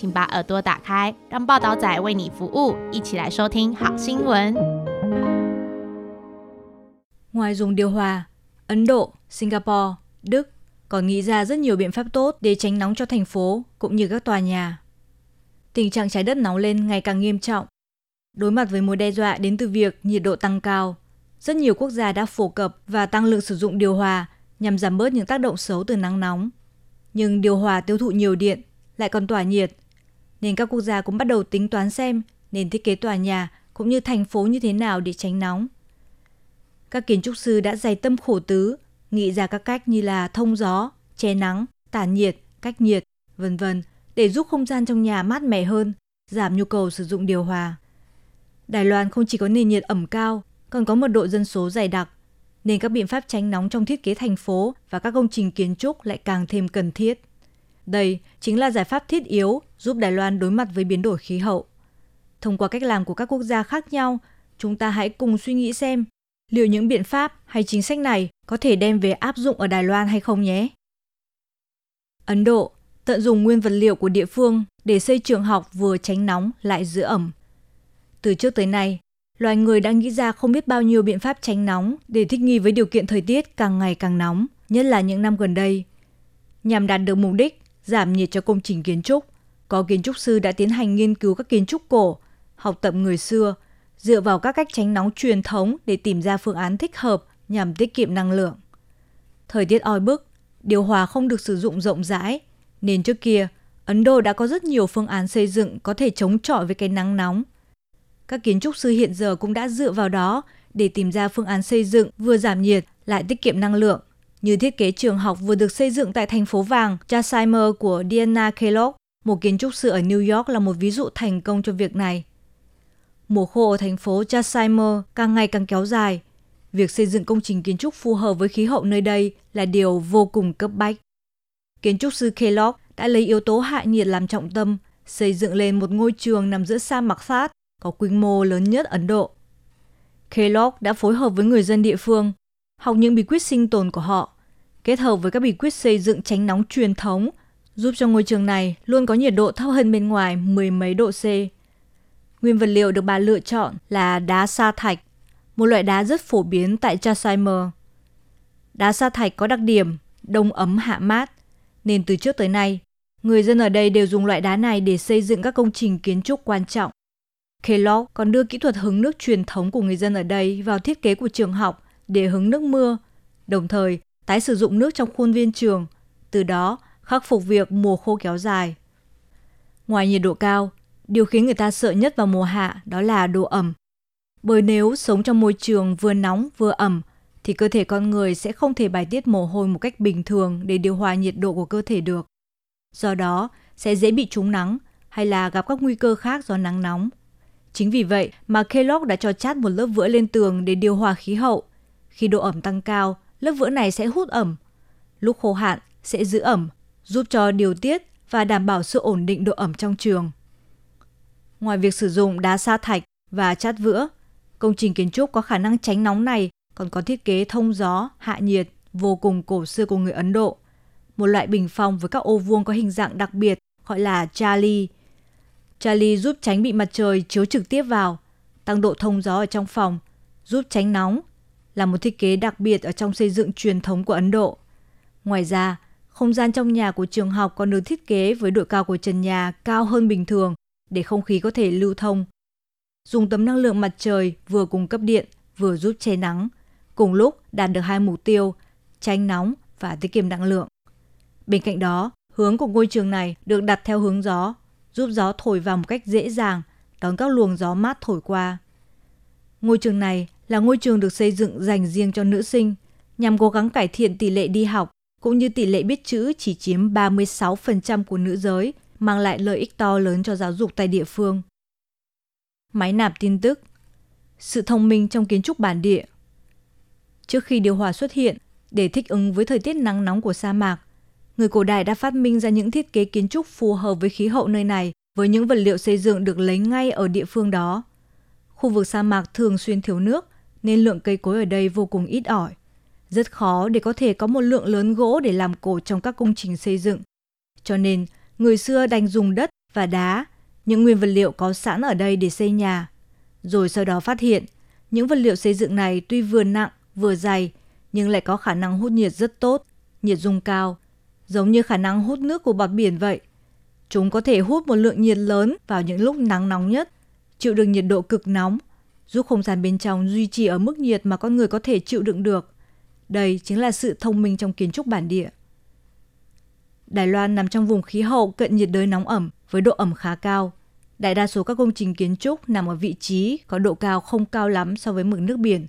请把耳朵打开，让报道仔为你服务，一起来收听好新闻。 Ngoài dùng điều hòa, Ấn Độ, Singapore, Đức còn nghĩ ra rất nhiều biện pháp tốt để tránh nóng cho thành phố cũng như các tòa nhà. Tình trạng trái đất nóng lên ngày càng nghiêm trọng. Đối mặt với mối đe dọa đến từ việc nhiệt độ tăng cao, rất nhiều quốc gia đã phổ cập và tăng lượng sử dụng điều hòa nhằm giảm bớt những tác động xấu từ nắng nóng. Nhưng điều hòa tiêu thụ nhiều điện, lại còn tỏa nhiệt, nên các quốc gia cũng bắt đầu tính toán xem nên thiết kế tòa nhà cũng như thành phố như thế nào để tránh nóng. Các kiến trúc sư đã dày tâm khổ tứ, nghĩ ra các cách như là thông gió, che nắng, tản nhiệt, cách nhiệt, vân vân để giúp không gian trong nhà mát mẻ hơn, giảm nhu cầu sử dụng điều hòa. Đài Loan không chỉ có nền nhiệt ẩm cao, còn có mật độ dân số dày đặc, nên các biện pháp tránh nóng trong thiết kế thành phố và các công trình kiến trúc lại càng thêm cần thiết. Đây chính là giải pháp thiết yếu giúp Đài Loan đối mặt với biến đổi khí hậu. Thông qua cách làm của các quốc gia khác nhau, chúng ta hãy cùng suy nghĩ xem liệu những biện pháp hay chính sách này có thể đem về áp dụng ở Đài Loan hay không nhé. Ấn Độ tận dụng nguyên vật liệu của địa phương để xây trường học vừa tránh nóng lại giữ ẩm. Từ trước tới nay, loài người đã nghĩ ra không biết bao nhiêu biện pháp tránh nóng để thích nghi với điều kiện thời tiết càng ngày càng nóng, nhất là những năm gần đây. Nhằm đạt được mục đích giảm nhiệt cho công trình kiến trúc, có kiến trúc sư đã tiến hành nghiên cứu các kiến trúc cổ, học tập người xưa, dựa vào các cách tránh nóng truyền thống để tìm ra phương án thích hợp nhằm tiết kiệm năng lượng. Thời tiết oi bức, điều hòa không được sử dụng rộng rãi, nên trước kia Ấn Độ đã có rất nhiều phương án xây dựng có thể chống chọi với cái nắng nóng. Các kiến trúc sư hiện giờ cũng đã dựa vào đó để tìm ra phương án xây dựng vừa giảm nhiệt lại tiết kiệm năng lượng, như thiết kế trường học vừa được xây dựng tại thành phố vàng Jasimer của Diana Kellogg, một kiến trúc sư ở New York là một ví dụ thành công cho việc này. Mùa khô ở thành phố Jasimer càng ngày càng kéo dài. Việc xây dựng công trình kiến trúc phù hợp với khí hậu nơi đây là điều vô cùng cấp bách. Kiến trúc sư Kellogg đã lấy yếu tố hạ nhiệt làm trọng tâm, xây dựng lên một ngôi trường nằm giữa sa mạc sát có quy mô lớn nhất Ấn Độ. Kellogg đã phối hợp với người dân địa phương, học những bí quyết sinh tồn của họ, kết hợp với các bí quyết xây dựng tránh nóng truyền thống, giúp cho ngôi trường này luôn có nhiệt độ thấp hơn bên ngoài mười mấy độ C. Nguyên vật liệu được bà lựa chọn là đá sa thạch, một loại đá rất phổ biến tại Jaisalmer. Đá sa thạch có đặc điểm đông ấm hạ mát, nên từ trước tới nay, người dân ở đây đều dùng loại đá này để xây dựng các công trình kiến trúc quan trọng. Kellogg còn đưa kỹ thuật hứng nước truyền thống của người dân ở đây vào thiết kế của trường học để hứng nước mưa, đồng thời tái sử dụng nước trong khuôn viên trường, từ đó khắc phục việc mùa khô kéo dài. Ngoài nhiệt độ cao, điều khiến người ta sợ nhất vào mùa hạ đó là độ ẩm. Bởi nếu sống trong môi trường vừa nóng vừa ẩm thì cơ thể con người sẽ không thể bài tiết mồ hôi một cách bình thường để điều hòa nhiệt độ của cơ thể được. Do đó, sẽ dễ bị trúng nắng hay là gặp các nguy cơ khác do nắng nóng. Chính vì vậy mà Kellogg đã cho chát một lớp vữa lên tường để điều hòa khí hậu. Khi độ ẩm tăng cao, lớp vữa này sẽ hút ẩm. Lúc khô hạn sẽ giữ ẩm, giúp cho điều tiết và đảm bảo sự ổn định độ ẩm trong trường. Ngoài việc sử dụng đá sa thạch và chát vữa, công trình kiến trúc có khả năng tránh nóng này còn có thiết kế thông gió, hạ nhiệt vô cùng cổ xưa của người Ấn Độ. Một loại bình phong với các ô vuông có hình dạng đặc biệt gọi là chali chali giúp tránh bị mặt trời chiếu trực tiếp vào, tăng độ thông gió ở trong phòng, giúp tránh nóng, là một thiết kế đặc biệt ở trong xây dựng truyền thống của Ấn Độ. Ngoài ra, không gian trong nhà của trường học còn được thiết kế với độ cao của trần nhà cao hơn bình thường để không khí có thể lưu thông. Dùng tấm năng lượng mặt trời vừa cung cấp điện, vừa giúp che nắng, cùng lúc đạt được hai mục tiêu, tránh nóng và tiết kiệm năng lượng. Bên cạnh đó, hướng của ngôi trường này được đặt theo hướng gió, giúp gió thổi vào một cách dễ dàng, đón các luồng gió mát thổi qua. Ngôi trường này là ngôi trường được xây dựng dành riêng cho nữ sinh, nhằm cố gắng cải thiện tỷ lệ đi học cũng như tỷ lệ biết chữ chỉ chiếm 36% của nữ giới, mang lại lợi ích to lớn cho giáo dục tại địa phương. máy nạp tin tức, sự thông minh trong kiến trúc bản địa. Trước khi điều hòa xuất hiện, để thích ứng với thời tiết nắng nóng của sa mạc, người cổ đại đã phát minh ra những thiết kế kiến trúc phù hợp với khí hậu nơi này với những vật liệu xây dựng được lấy ngay ở địa phương đó. Khu vực sa mạc thường xuyên thiếu nước nên lượng cây cối ở đây vô cùng ít ỏi. Rất khó để có thể có một lượng lớn gỗ để làm cột trong các công trình xây dựng. Cho nên, người xưa đành dùng đất và đá, những nguyên vật liệu có sẵn ở đây để xây nhà. Rồi sau đó phát hiện, những vật liệu xây dựng này tuy vừa nặng, vừa dày, nhưng lại có khả năng hút nhiệt rất tốt, nhiệt dung cao, giống như khả năng hút nước của bọt biển vậy. Chúng có thể hút một lượng nhiệt lớn vào những lúc nắng nóng nhất, chịu được nhiệt độ cực nóng, giúp không gian bên trong duy trì ở mức nhiệt mà con người có thể chịu đựng được. Đây chính là sự thông minh trong kiến trúc bản địa. Đài Loan nằm trong vùng khí hậu cận nhiệt đới nóng ẩm với độ ẩm khá cao. Đại đa số các công trình kiến trúc nằm ở vị trí có độ cao không cao lắm so với mực nước biển.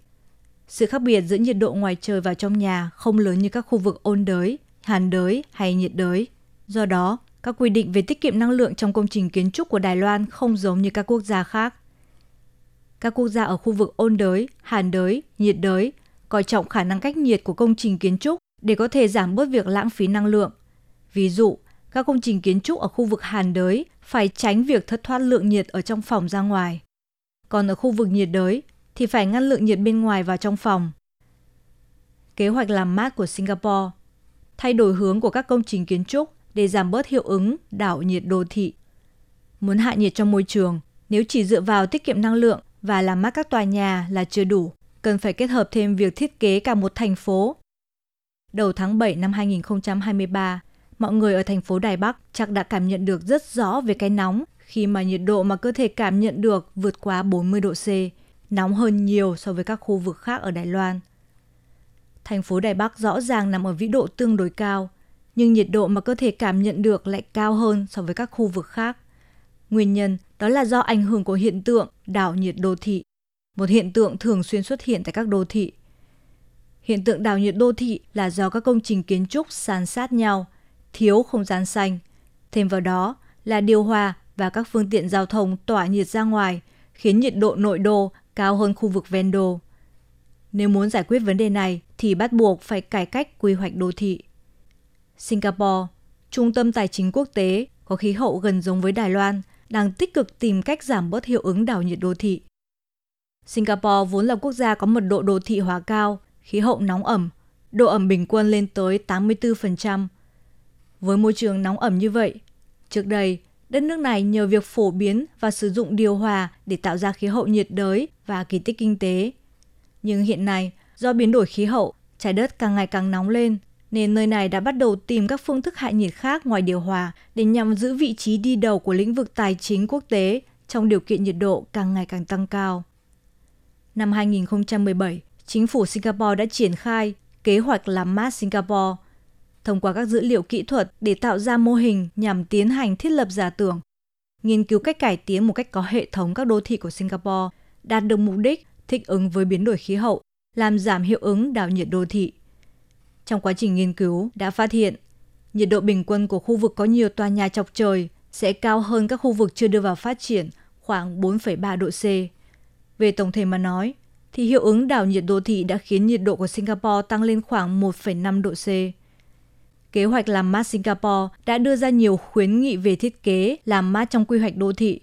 Sự khác biệt giữa nhiệt độ ngoài trời và trong nhà không lớn như các khu vực ôn đới, hàn đới hay nhiệt đới. Do đó, các quy định về tiết kiệm năng lượng trong công trình kiến trúc của Đài Loan không giống như các quốc gia khác. Các quốc gia ở khu vực ôn đới, hàn đới, nhiệt đới coi trọng khả năng cách nhiệt của công trình kiến trúc để có thể giảm bớt việc lãng phí năng lượng. Ví dụ, các công trình kiến trúc ở khu vực hàn đới phải tránh việc thất thoát lượng nhiệt ở trong phòng ra ngoài. Còn ở khu vực nhiệt đới thì phải ngăn lượng nhiệt bên ngoài vào trong phòng. Kế hoạch làm mát của Singapore thay đổi hướng của các công trình kiến trúc để giảm bớt hiệu ứng đảo nhiệt đô thị. Muốn hạ nhiệt trong môi trường, nếu chỉ dựa vào tiết kiệm năng lượng và làm mát các tòa nhà là chưa đủ, cần phải kết hợp thêm việc thiết kế cả một thành phố. Đầu tháng 7 năm 2023, mọi người ở thành phố Đài Bắc chắc đã cảm nhận được rất rõ về cái nóng khi mà nhiệt độ mà cơ thể cảm nhận được vượt quá 40 độ C, nóng hơn nhiều so với các khu vực khác ở Đài Loan. Thành phố Đài Bắc rõ ràng nằm ở vĩ độ tương đối cao, nhưng nhiệt độ mà cơ thể cảm nhận được lại cao hơn so với các khu vực khác. Nguyên nhân đó là do ảnh hưởng của hiện tượng đảo nhiệt đô thị, một hiện tượng thường xuyên xuất hiện tại các đô thị. Hiện tượng đảo nhiệt đô thị là do các công trình kiến trúc san sát nhau, thiếu không gian xanh. Thêm vào đó là điều hòa và các phương tiện giao thông tỏa nhiệt ra ngoài, khiến nhiệt độ nội đô cao hơn khu vực ven đô. Nếu muốn giải quyết vấn đề này thì bắt buộc phải cải cách quy hoạch đô thị. Singapore, trung tâm tài chính quốc tế, có khí hậu gần giống với Đài Loan, đang tích cực tìm cách giảm bớt hiệu ứng đảo nhiệt đô thị. Singapore vốn là quốc gia có mật độ đô thị hóa cao, khí hậu nóng ẩm, độ ẩm bình quân lên tới 84%. Với môi trường nóng ẩm như vậy, trước đây, đất nước này nhờ việc phổ biến và sử dụng điều hòa để tạo ra khí hậu nhiệt đới và kỳ tích kinh tế. Nhưng hiện nay, do biến đổi khí hậu, trái đất càng ngày càng nóng lên, nên nơi này đã bắt đầu tìm các phương thức hạ nhiệt khác ngoài điều hòa để nhằm giữ vị trí đi đầu của lĩnh vực tài chính quốc tế trong điều kiện nhiệt độ càng ngày càng tăng cao. Năm 2017, chính phủ Singapore đã triển khai kế hoạch làm mát Singapore thông qua các dữ liệu kỹ thuật để tạo ra mô hình nhằm tiến hành thiết lập giả tưởng, nghiên cứu cách cải tiến một cách có hệ thống các đô thị của Singapore, đạt được mục đích thích ứng với biến đổi khí hậu, làm giảm hiệu ứng đảo nhiệt đô thị. Trong quá trình nghiên cứu đã phát hiện, nhiệt độ bình quân của khu vực có nhiều tòa nhà chọc trời sẽ cao hơn các khu vực chưa đưa vào phát triển khoảng 4,3 độ C. Về tổng thể mà nói, thì hiệu ứng đảo nhiệt đô thị đã khiến nhiệt độ của Singapore tăng lên khoảng 1,5 độ C. Kế hoạch làm mát Singapore đã đưa ra nhiều khuyến nghị về thiết kế làm mát trong quy hoạch đô thị,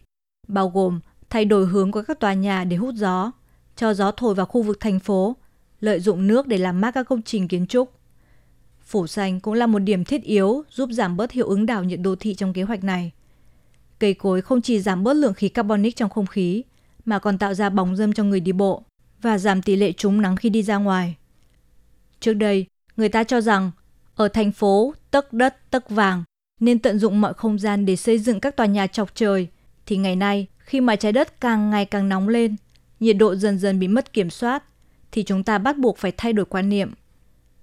bao gồm thay đổi hướng của các tòa nhà để hút gió, cho gió thổi vào khu vực thành phố, lợi dụng nước để làm mát các công trình kiến trúc. Phủ xanh cũng là một điểm thiết yếu giúp giảm bớt hiệu ứng đảo nhiệt đô thị trong kế hoạch này. Cây cối không chỉ giảm bớt lượng khí carbonic trong không khí, mà còn tạo ra bóng râm cho người đi bộ và giảm tỷ lệ trúng nắng khi đi ra ngoài. Trước đây, người ta cho rằng ở thành phố tấc đất tấc vàng nên tận dụng mọi không gian để xây dựng các tòa nhà chọc trời thì ngày nay khi mà trái đất càng ngày càng nóng lên nhiệt độ dần dần bị mất kiểm soát thì chúng ta bắt buộc phải thay đổi quan niệm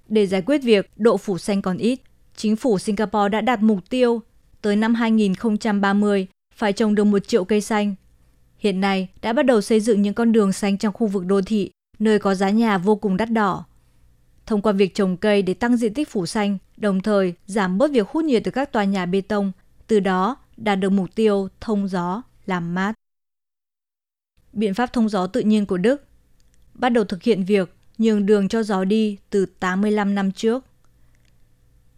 để giải quyết việc độ phủ xanh còn ít chính phủ Singapore đã đặt mục tiêu tới năm 2030 phải trồng được một triệu cây xanh. Hiện nay đã bắt đầu xây dựng những con đường xanh trong khu vực đô thị, nơi có giá nhà vô cùng đắt đỏ thông qua việc trồng cây để tăng diện tích phủ xanh, đồng thời giảm bớt việc hút nhiệt từ các tòa nhà bê tông, từ đó đạt được mục tiêu thông gió, làm mát. biện pháp thông gió tự nhiên của Đức, bắt đầu thực hiện việc nhường đường cho gió đi từ 85 năm trước.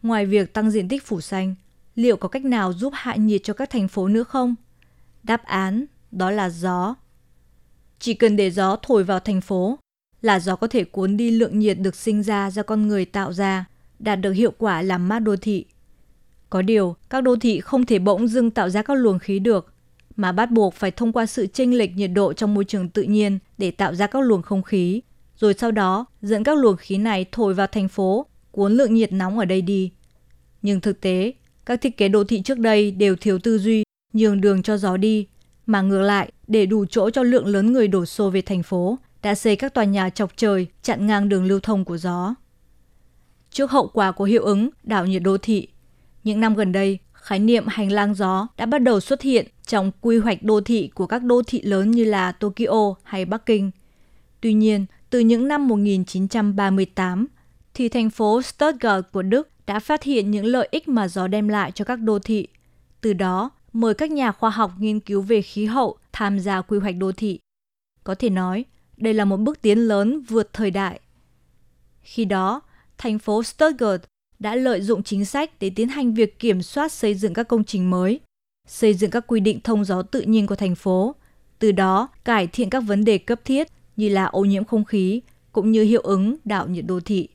Ngoài việc tăng diện tích phủ xanh, liệu có cách nào giúp hạ nhiệt cho các thành phố nữa không? Đáp án đó là gió. Chỉ cần để gió thổi vào thành phố là gió có thể cuốn đi lượng nhiệt được sinh ra do con người tạo ra, đạt được hiệu quả làm mát đô thị. Có điều, các đô thị không thể bỗng dưng tạo ra các luồng khí được, mà bắt buộc phải thông qua sự chênh lệch nhiệt độ trong môi trường tự nhiên để tạo ra các luồng không khí, rồi sau đó dẫn các luồng khí này thổi vào thành phố, cuốn lượng nhiệt nóng ở đây đi. Nhưng thực tế, các thiết kế đô thị trước đây đều thiếu tư duy, nhường đường cho gió đi, mà ngược lại, để đủ chỗ cho lượng lớn người đổ xô về thành phố, đã xây các tòa nhà chọc trời chặn ngang đường lưu thông của gió. Trước hậu quả của hiệu ứng đảo nhiệt đô thị, những năm gần đây, khái niệm hành lang gió đã bắt đầu xuất hiện trong quy hoạch đô thị của các đô thị lớn như là Tokyo hay Bắc Kinh. Tuy nhiên, từ những năm 1938, thì thành phố Stuttgart của Đức đã phát hiện những lợi ích mà gió đem lại cho các đô thị. Từ đó, mời các nhà khoa học nghiên cứu về khí hậu tham gia quy hoạch đô thị. Có thể nói, đây là một bước tiến lớn vượt thời đại. Khi đó, thành phố Stuttgart đã lợi dụng chính sách để tiến hành việc kiểm soát xây dựng các công trình mới, xây dựng các quy định thông gió tự nhiên của thành phố, từ đó cải thiện các vấn đề cấp thiết như là ô nhiễm không khí cũng như hiệu ứng đảo nhiệt đô thị.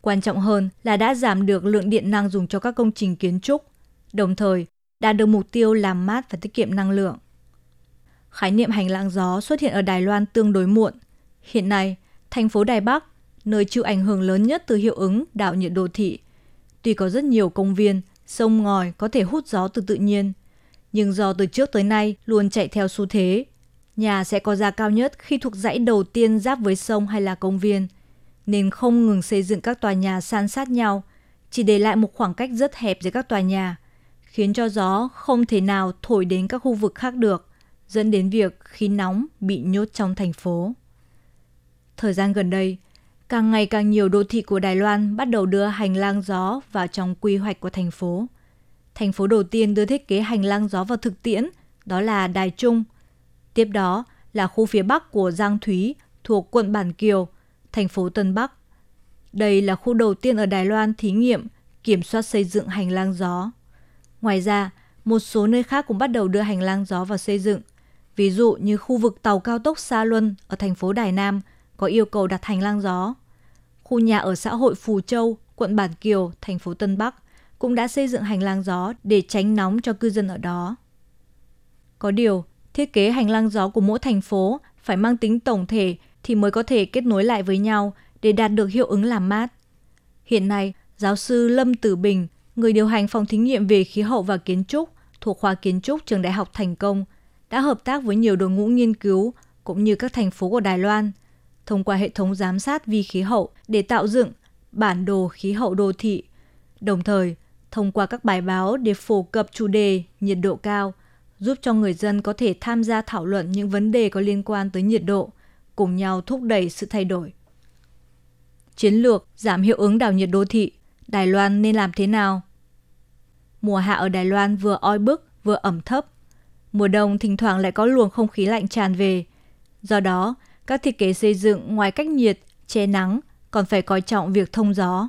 Quan trọng hơn là đã giảm được lượng điện năng dùng cho các công trình kiến trúc, đồng thời đạt được mục tiêu làm mát và tiết kiệm năng lượng. Khái niệm hành lang gió xuất hiện ở Đài Loan tương đối muộn. Hiện nay, thành phố Đài Bắc, nơi chịu ảnh hưởng lớn nhất từ hiệu ứng đảo nhiệt đô thị, tuy có rất nhiều công viên, sông ngòi có thể hút gió từ tự nhiên, nhưng do từ trước tới nay luôn chạy theo xu thế, nhà sẽ có giá cao nhất khi thuộc dãy đầu tiên giáp với sông hay là công viên, nên không ngừng xây dựng các tòa nhà san sát nhau, chỉ để lại một khoảng cách rất hẹp giữa các tòa nhà, khiến cho gió không thể nào thổi đến các khu vực khác được, dẫn đến việc khí nóng bị nhốt trong thành phố. Thời gian gần đây, càng ngày càng nhiều đô thị của Đài Loan bắt đầu đưa hành lang gió vào trong quy hoạch của thành phố. Thành phố đầu tiên đưa thiết kế hành lang gió vào thực tiễn đó là Đài Trung. Tiếp đó là khu phía bắc của Giang Thúy thuộc quận Bản Kiều, thành phố Tân Bắc. Đây là khu đầu tiên ở Đài Loan thí nghiệm kiểm soát xây dựng hành lang gió. Ngoài ra, một số nơi khác cũng bắt đầu đưa hành lang gió vào xây dựng. Ví dụ như khu vực tàu cao tốc Sa Luân ở thành phố Đài Nam có yêu cầu đặt hành lang gió. Khu nhà ở xã hội Phù Châu, quận Bản Kiều, thành phố Tân Bắc cũng đã xây dựng hành lang gió để tránh nóng cho cư dân ở đó. Có điều, thiết kế hành lang gió của mỗi thành phố phải mang tính tổng thể thì mới có thể kết nối lại với nhau để đạt được hiệu ứng làm mát. Hiện nay, giáo sư Lâm Tử Bình, người điều hành phòng thí nghiệm về khí hậu và kiến trúc thuộc khoa kiến trúc trường Đại học Thành Công, đã hợp tác với nhiều đội ngũ nghiên cứu cũng như các thành phố của Đài Loan thông qua hệ thống giám sát vi khí hậu để tạo dựng bản đồ khí hậu đô thị. Đồng thời, thông qua các bài báo để phổ cập chủ đề nhiệt độ cao, giúp cho người dân có thể tham gia thảo luận những vấn đề có liên quan tới nhiệt độ, cùng nhau thúc đẩy sự thay đổi. Chiến lược giảm hiệu ứng đảo nhiệt đô thị, Đài Loan nên làm thế nào? Mùa hạ ở Đài Loan vừa oi bức vừa ẩm thấp. Mùa đông thỉnh thoảng lại có luồng không khí lạnh tràn về. Do đó, các thiết kế xây dựng ngoài cách nhiệt, che nắng còn phải coi trọng việc thông gió.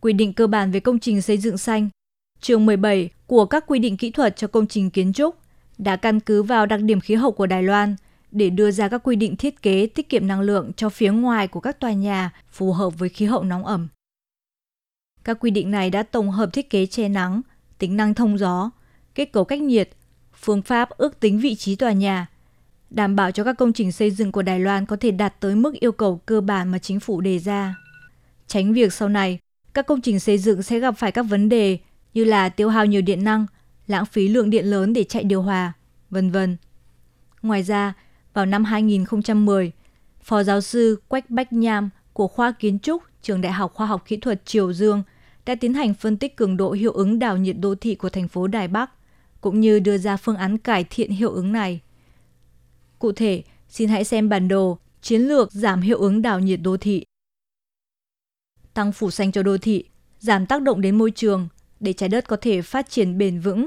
Quy định cơ bản về công trình xây dựng xanh, chương 17 của các quy định kỹ thuật cho công trình kiến trúc đã căn cứ vào đặc điểm khí hậu của Đài Loan để đưa ra các quy định thiết kế tiết kiệm năng lượng cho phía ngoài của các tòa nhà phù hợp với khí hậu nóng ẩm. Các quy định này đã tổng hợp thiết kế che nắng, tính năng thông gió, kết cấu cách nhiệt, phương pháp ước tính vị trí tòa nhà, đảm bảo cho các công trình xây dựng của Đài Loan có thể đạt tới mức yêu cầu cơ bản mà chính phủ đề ra. Tránh việc sau này, các công trình xây dựng sẽ gặp phải các vấn đề như là tiêu hao nhiều điện năng, lãng phí lượng điện lớn để chạy điều hòa, vân vân. Ngoài ra, vào năm 2010, Phó giáo sư Quách Bách Nham của khoa kiến trúc Trường Đại học Khoa học Kỹ thuật Triều Dương đã tiến hành phân tích cường độ hiệu ứng đảo nhiệt đô thị của thành phố Đài Bắc, cũng như đưa ra phương án cải thiện hiệu ứng này. Cụ thể, xin hãy xem bản đồ Chiến lược giảm hiệu ứng đảo nhiệt đô thị. Tăng phủ xanh cho đô thị, giảm tác động đến môi trường để trái đất có thể phát triển bền vững.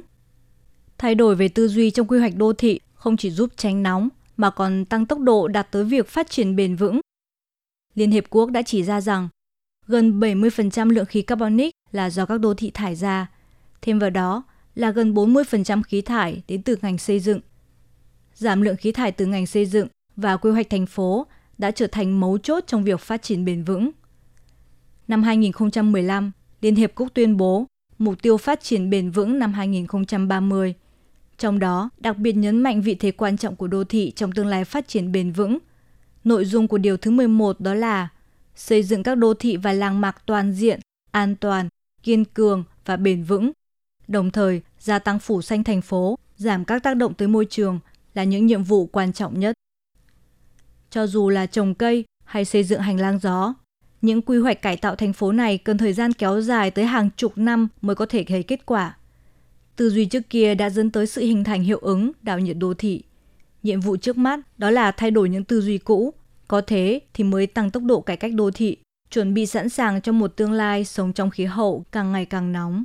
Thay đổi về tư duy trong quy hoạch đô thị không chỉ giúp tránh nóng mà còn tăng tốc độ đạt tới việc phát triển bền vững. Liên Hiệp Quốc đã chỉ ra rằng gần 70% lượng khí carbonic là do các đô thị thải ra. Thêm vào đó là gần 40% khí thải đến từ ngành xây dựng. Giảm lượng khí thải từ ngành xây dựng và quy hoạch thành phố đã trở thành mấu chốt trong việc phát triển bền vững. Năm 2015, Liên Hiệp Quốc tuyên bố mục tiêu phát triển bền vững năm 2030. Trong đó, đặc biệt nhấn mạnh vị thế quan trọng của đô thị trong tương lai phát triển bền vững. Nội dung của điều thứ 11 đó là xây dựng các đô thị và làng mạc toàn diện, an toàn, kiên cường và bền vững. Đồng thời, gia tăng phủ xanh thành phố, giảm các tác động tới môi trường là những nhiệm vụ quan trọng nhất. Cho dù là trồng cây hay xây dựng hành lang gió, những quy hoạch cải tạo thành phố này cần thời gian kéo dài tới hàng chục năm mới có thể thấy kết quả. Tư duy trước kia đã dẫn tới sự hình thành hiệu ứng đảo nhiệt đô thị. Nhiệm vụ trước mắt đó là thay đổi những tư duy cũ, có thế thì mới tăng tốc độ cải cách đô thị, chuẩn bị sẵn sàng cho một tương lai sống trong khí hậu càng ngày càng nóng.